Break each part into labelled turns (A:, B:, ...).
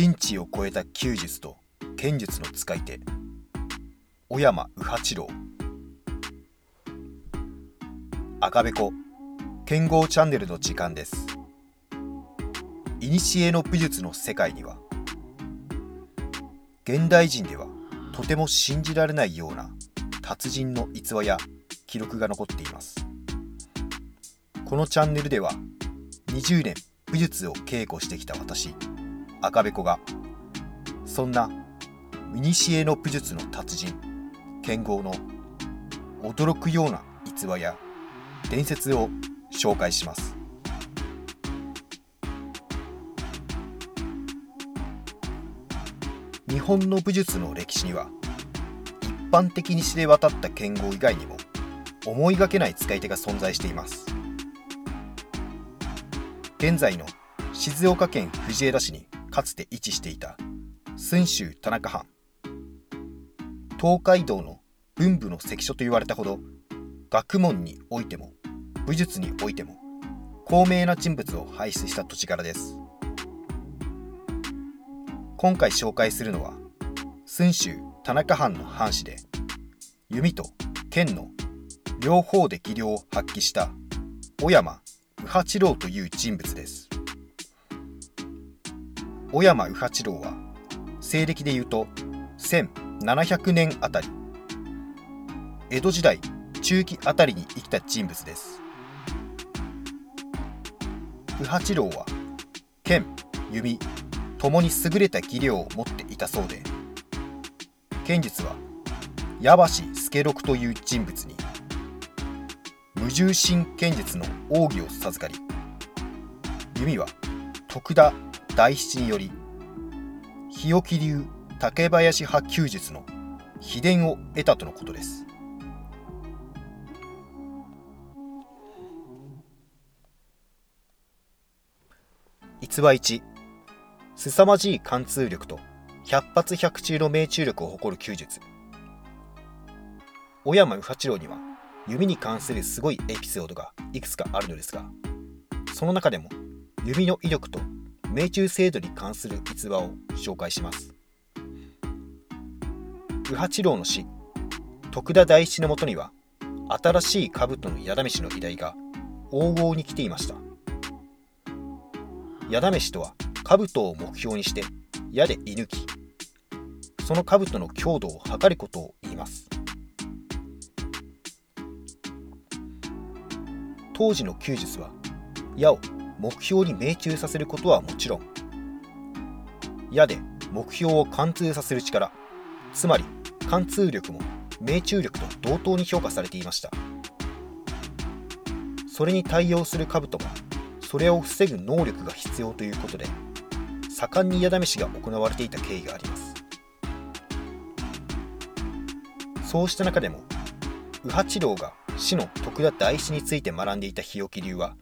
A: 人知を超えた弓術と剣術の使い手小山右八郎。赤べこ剣豪チャンネルの時間です。古の武術の世界には現代人ではとても信じられないような達人の逸話や記録が残っています。このチャンネルでは20年武術を稽古してきた私赤べこがそんな古の武術の達人剣豪の驚くような逸話や伝説を紹介します。日本の武術の歴史には一般的に知れ渡った剣豪以外にも思いがけない使い手が存在しています。現在の静岡県藤枝市にかつて位置していた駿州田中藩。東海道の文武の関所と言われたほど学問においても武術においても高名な人物を輩出した土地柄です。今回紹介するのは駿州田中藩の藩士で弓と剣の両方で技量を発揮した小山右八郎という人物です。小山右八郎は西暦でいうと1700年あたり。江戸時代中期あたりに生きた人物です。右八郎は剣弓ともに優れた技量を持っていたそうで剣術は矢橋助六という人物に無重心剣術の奥義を授かり弓は徳田大七により日置流竹林派弓術の秘伝を得たとのことです。逸話1凄まじい貫通力と百発百中の命中力を誇る弓術小山右八郎には弓に関するすごいエピソードがいくつかあるのですがその中でも弓の威力と命中精度に関する逸話を紹介します。右八郎の死。徳田大七のもとには新しい兜の矢試しの依頼が往々に来ていました。矢試しとは兜を目標にして矢で射抜き。その兜の強度を測ることを言います。当時の弓術は矢を目標に命中させることはもちろん矢で目標を貫通させる力つまり貫通力も命中力と同等に評価されていました。それに対応する兜もそれを防ぐ能力が必要ということで盛んに矢試しが行われていた経緯があります。そうした中でも右八郎が死の徳田大師について学んでいた日置流は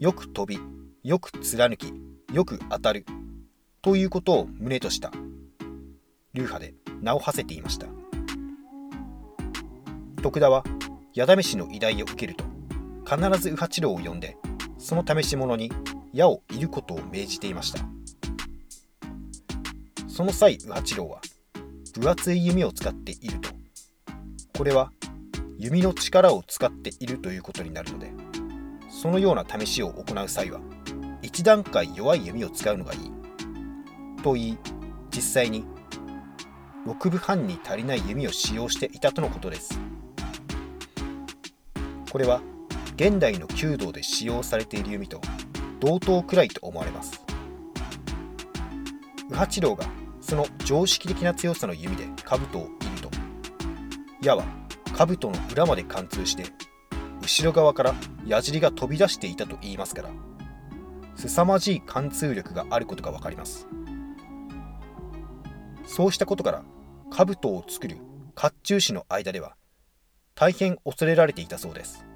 A: よく飛び、よく貫き、よく当たるということを旨とした流派で名を馳せていました。徳田は矢試しの依頼を受けると必ず右八郎を呼んでその試し物に矢を射ることを命じていました。その際右八郎は分厚い弓を使っていると。これは弓の力を使っているということになるのでそのような試しを行う際は一段階弱い弓を使うのがいい。と言い実際に6分半に足りない弓を使用していたとのことです。これは現代の弓道で使用されている弓と同等くらいと思われます。右八郎がその常識的な強さの弓で兜を射ると矢は兜の裏まで貫通して後ろ側から矢尻が飛び出していたと言いますから凄まじい貫通力があることが分かります。そうしたことから兜を作る甲冑師の間では大変恐れられていたそうです。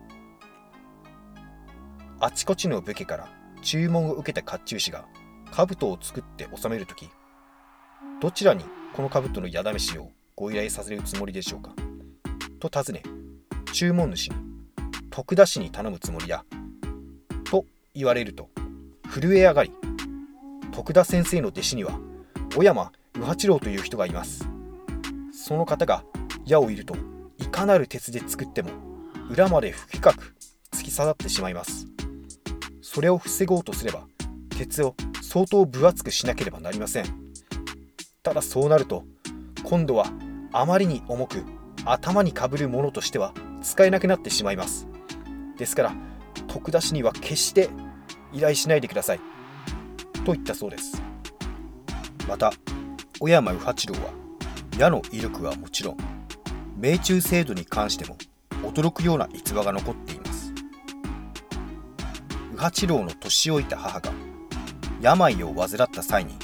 A: あちこちの武家から注文を受けた甲冑師が兜を作って収めるときどちらにこの兜の矢試しをご依頼させるつもりでしょうか？と尋ね注文主に徳田氏に頼むつもりだ。と言われると、震え上がり、徳田先生の弟子には小山右八郎という人がいます。その方が矢を射るといかなる鉄で作っても裏まで深く突き刺さってしまいます。それを防ごうとすれば鉄を相当分厚くしなければなりません。ただそうなると今度はあまりに重く頭にかぶるものとしては使えなくなってしまいます。ですから徳田氏には決して依頼しないでください。と言ったそうです。また小山右八郎は矢の威力はもちろん命中精度に関しても驚くような逸話が残っています。右八郎の年老いた母が病を患った際に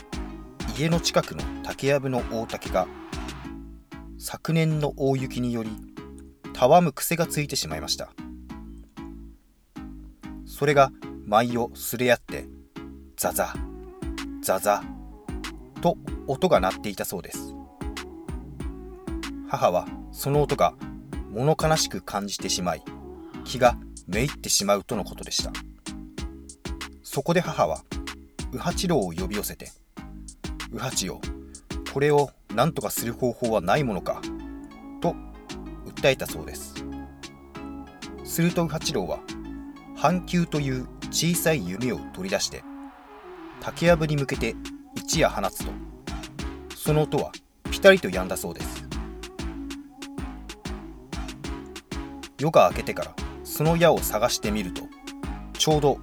A: 家の近くの竹やぶの大竹が昨年の大雪によりたわむ癖がついてしまいました。それが舞をすれ合ってザザザザと音が鳴っていたそうです。母はその音が物悲しく感じてしまい気がめいってしまうとのことでした。そこで母は右八郎を呼び寄せて「右八よこれを何とかする方法はないものか」と訴えたそうです。すると右八郎は半球という小さい弓を取り出して竹やぶに向けて一夜放つとその音はピタリと止んだそうです。夜が明けてからその矢を探してみるとちょうど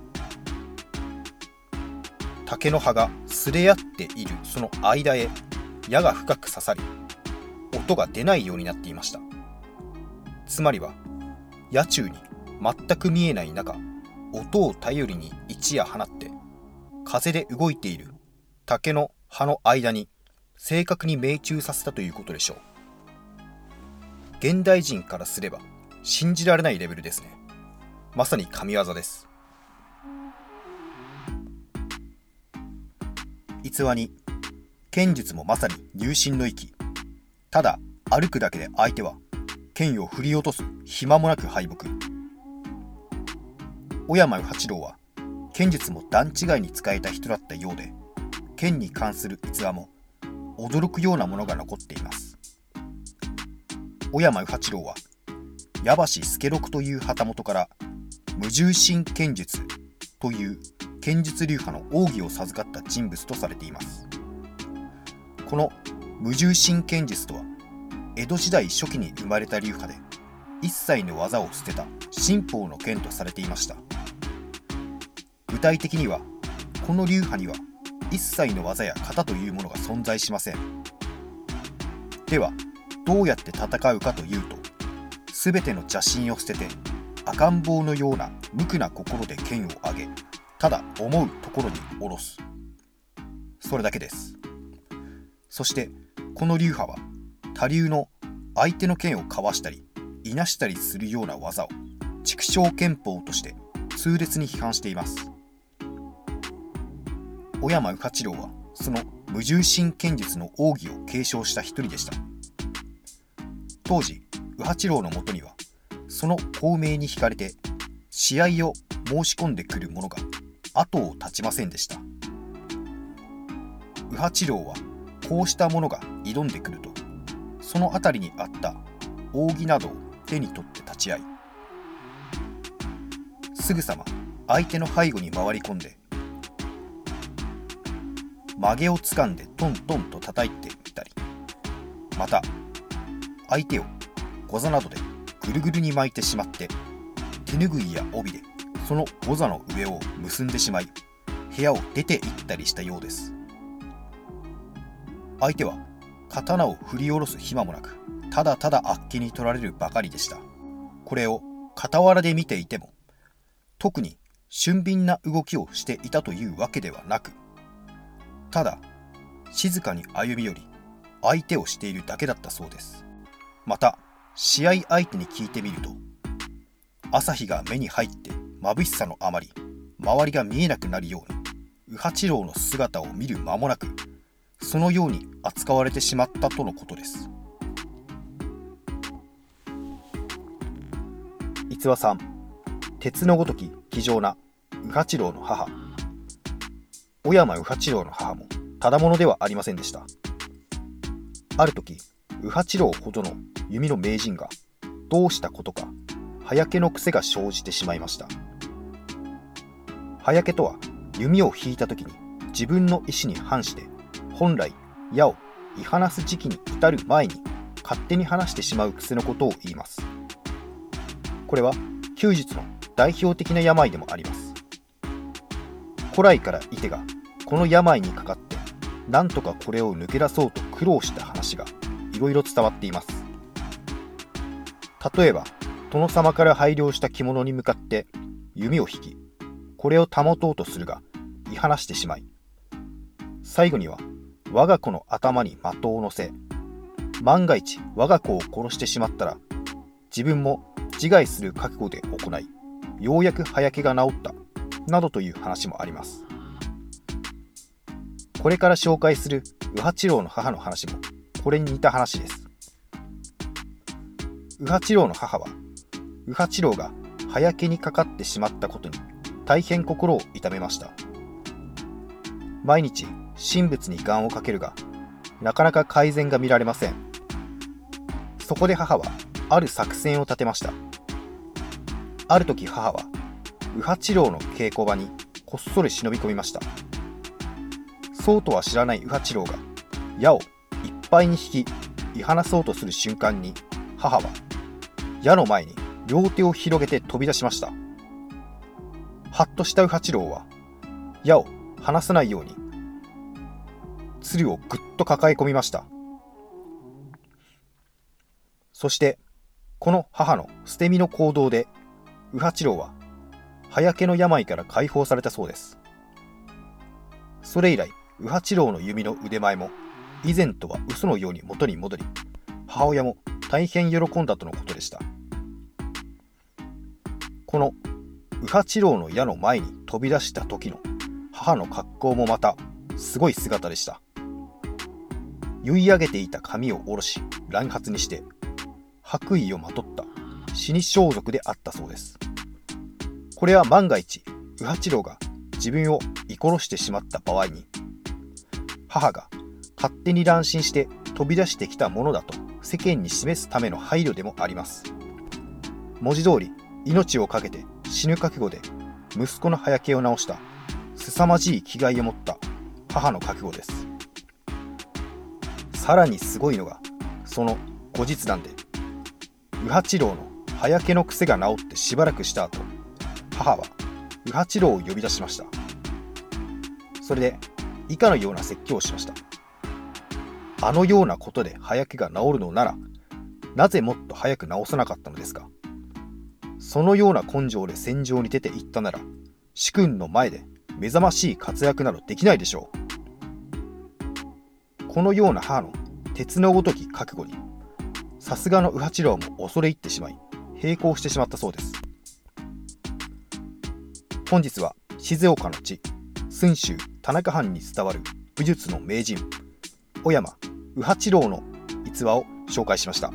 A: 竹の葉がすれ合っているその間へ矢が深く刺さり音が出ないようになっていました。つまりは野中に全く見えない中音を頼りに一夜放って風で動いている竹の葉の間に正確に命中させたということでしょう。現代人からすれば信じられないレベルですね。まさに神業です。逸話に剣術もまさに入心の域。ただ歩くだけで相手は剣を振り落とす暇もなく敗北。小山八郎は剣術も段違いに使えた人だったようで剣に関する逸話も驚くようなものが残っています。小山八郎は矢橋助六という旗本から無重心剣術という剣術流派の奥義を授かった人物とされています。この無重心剣術とは江戸時代初期に生まれた流派で一切の技を捨てた神法の剣とされていました。具体的にはこの流派には一切の技や型というものが存在しません。ではどうやって戦うかというと全ての邪心を捨てて赤ん坊のような無垢な心で剣を上げただ思うところに下ろす。それだけです。そしてこの流派は他流の相手の剣をかわしたりいなしたりするような技を畜生憲法として痛烈に批判しています。小山右八郎はその無重心剣術の奥義を継承した一人でした。当時右八郎のもとにはその孔明に惹かれて試合を申し込んでくる者が後を絶ちませんでした。右八郎はこうした者が挑んでくるとその辺りにあった扇などを手に取って立ち会いすぐさま相手の背後に回り込んで曲げをつかんでトントンと叩いてみたり。また相手をゴザなどでぐるぐるに巻いてしまって手ぬぐいや帯でそのゴザの上を結んでしまい部屋を出て行ったりしたようです。相手は刀を振り下ろす暇もなくただただあっけに取られるばかりでした。これを傍らで見ていても特に俊敏な動きをしていたというわけではなくただ静かに歩み寄り相手をしているだけだったそうです。また試合相手に聞いてみると朝日が目に入って眩しさのあまり周りが見えなくなるように右八郎の姿を見る間もなくそのように扱われてしまったとのことです。逸話さん鉄のごとき気丈な右八郎の母。小山右八郎の母もただものではありませんでした。ある時右八郎ほどの弓の名人がどうしたことか早けの癖が生じてしまいました。早けとは弓を引いた時に自分の意思に反して本来矢を居放す時期に至る前に勝手に離してしまう癖のことを言います。これは弓術の代表的な病でもあります。古来からいてがこの病にかかってなんとかこれを抜け出そうと苦労した話がいろいろ伝わっています。例えば殿様から拝領した着物に向かって弓を引きこれを保とうとするが居放してしまい最後には我が子の頭に的を乗せ万が一我が子を殺してしまったら自分も自害する覚悟で行いようやく早気が治ったなどという話もあります。これから紹介する右八郎の母の話もこれに似た話です。右八郎の母は右八郎が早気にかかってしまったことに大変心を痛めました。毎日神仏に願をかけるがなかなか改善が見られません。そこで母はある作戦を立てました。ある時母は右八郎の稽古場にこっそり忍び込みました。そうとは知らない右八郎が矢をいっぱいに引き居放そうとする瞬間に母は矢の前に両手を広げて飛び出しました。はっとした右八郎は矢を離さないように鶴をぐっと抱え込みました。そしてこの母の捨て身の行動で右八郎は早家の病から解放されたそうです。それ以来右八郎の弓の腕前も以前とは嘘のように元に戻り母親も大変喜んだとのことでした。この右八郎の矢の前に飛び出した時の母の格好もまたすごい姿でした。結い上げていた髪を下ろし乱髪にして白衣をまとった死に装束であったそうです。これは万が一右八郎が自分を居殺してしまった場合に母が勝手に乱心して飛び出してきたものだと世間に示すための配慮でもあります。文字通り命を懸けて死ぬ覚悟で息子の早気を治した凄まじい気概を持った母の覚悟です。さらにすごいのがその後日談で右八郎の早気の癖が治ってしばらくした後母は右八郎を呼び出しました。それで以下のような説教をしました。あのようなことで早気が治るのならなぜもっと早く治さなかったのですか？そのような根性で戦場に出て行ったなら主君の前で目覚ましい活躍などできないでしょう。このような母の鉄のごとき覚悟にさすがの右八郎も恐れ入ってしまい並行してしまったそうです。本日は静岡の地駿州田中藩に伝わる武術の名人小山右八郎の逸話を紹介しました。